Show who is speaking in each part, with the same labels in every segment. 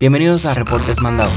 Speaker 1: Bienvenidos a Reportes Mandado.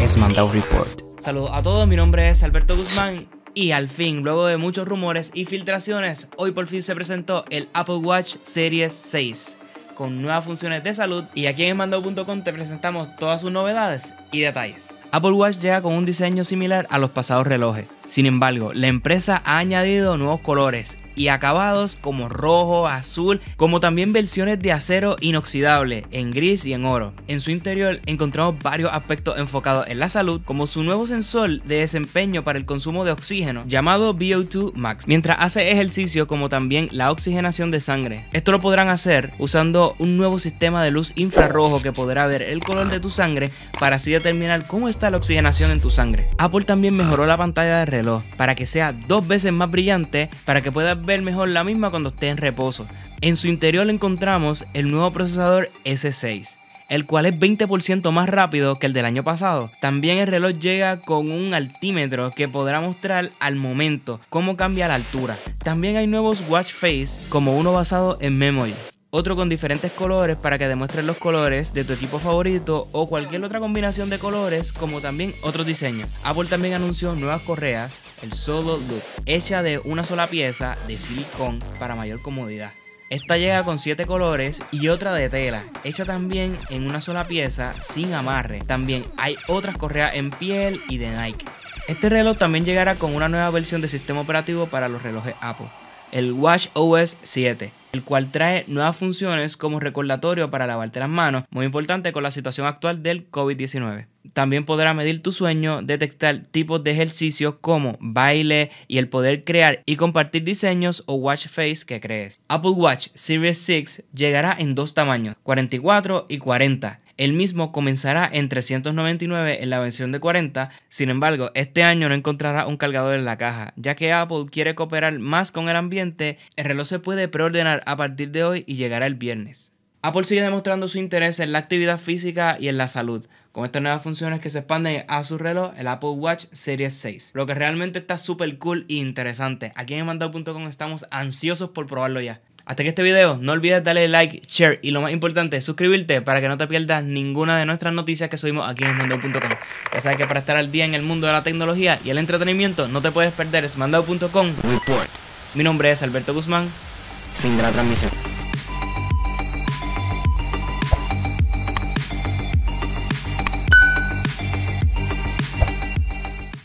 Speaker 1: Es Mandado Report.
Speaker 2: Saludos a todos, mi nombre es Alberto Guzmán y al fin, luego de muchos rumores y filtraciones, hoy por fin se presentó el Apple Watch Series 6 con nuevas funciones de salud y aquí en Mandado.com te presentamos todas sus novedades y detalles. Apple Watch llega con un diseño similar a los pasados relojes. Sin embargo, la empresa ha añadido nuevos colores y acabados como rojo, azul, como también versiones de acero inoxidable en gris y en oro. En su interior encontramos varios aspectos enfocados en la salud, como su nuevo sensor de desempeño para el consumo de oxígeno llamado VO2 Max, mientras hace ejercicio como también la oxigenación de sangre. Esto lo podrán hacer usando un nuevo sistema de luz infrarrojo que podrá ver el color de tu sangre para así determinar cómo está la oxigenación en tu sangre. Apple también mejoró la pantalla de reloj para que sea dos veces más brillante para que puedas ver mejor la misma cuando esté en reposo. En su interior encontramos el nuevo procesador S6 el cual es 20% más rápido que el del año pasado. También el reloj llega con un altímetro que podrá mostrar al momento cómo cambia la altura. También hay nuevos watch face como uno basado en memory otro con diferentes colores para que demuestres los colores de tu equipo favorito o cualquier otra combinación de colores, como también otros diseños. Apple también anunció nuevas correas, el Solo Loop, hecha de una sola pieza de silicón para mayor comodidad. Esta llega con 7 colores y otra de tela, hecha también en una sola pieza sin amarre. También hay otras correas en piel y de Nike. Este reloj también llegará con una nueva versión de sistema operativo para los relojes Apple, el Watch OS 7 el cual trae nuevas funciones como recordatorio para lavarte las manos, muy importante con la situación actual del COVID-19. También podrá medir tu sueño, detectar tipos de ejercicios como baile y el poder crear y compartir diseños o watch face que crees. Apple Watch Series 6 llegará en dos tamaños, 44 y 40 el mismo comenzará en 399 en la versión de 40, sin embargo, este año no encontrará un cargador en la caja, ya que Apple quiere cooperar más con el ambiente, el reloj se puede preordenar a partir de hoy y llegará el viernes. Apple sigue demostrando su interés en la actividad física y en la salud, con estas nuevas funciones que se expanden a su reloj, el Apple Watch Series 6. Lo que realmente está súper cool e interesante. Aquí en mandado.com estamos ansiosos por probarlo ya. Hasta que este video, no olvides darle like, share y lo más importante, suscribirte para que no te pierdas ninguna de nuestras noticias que subimos aquí en Mandao.com. Ya sabes que para estar al día en el mundo de la tecnología y el entretenimiento no te puedes perder es Mandao.com Report. Mi nombre es Alberto Guzmán.
Speaker 1: Fin de la transmisión.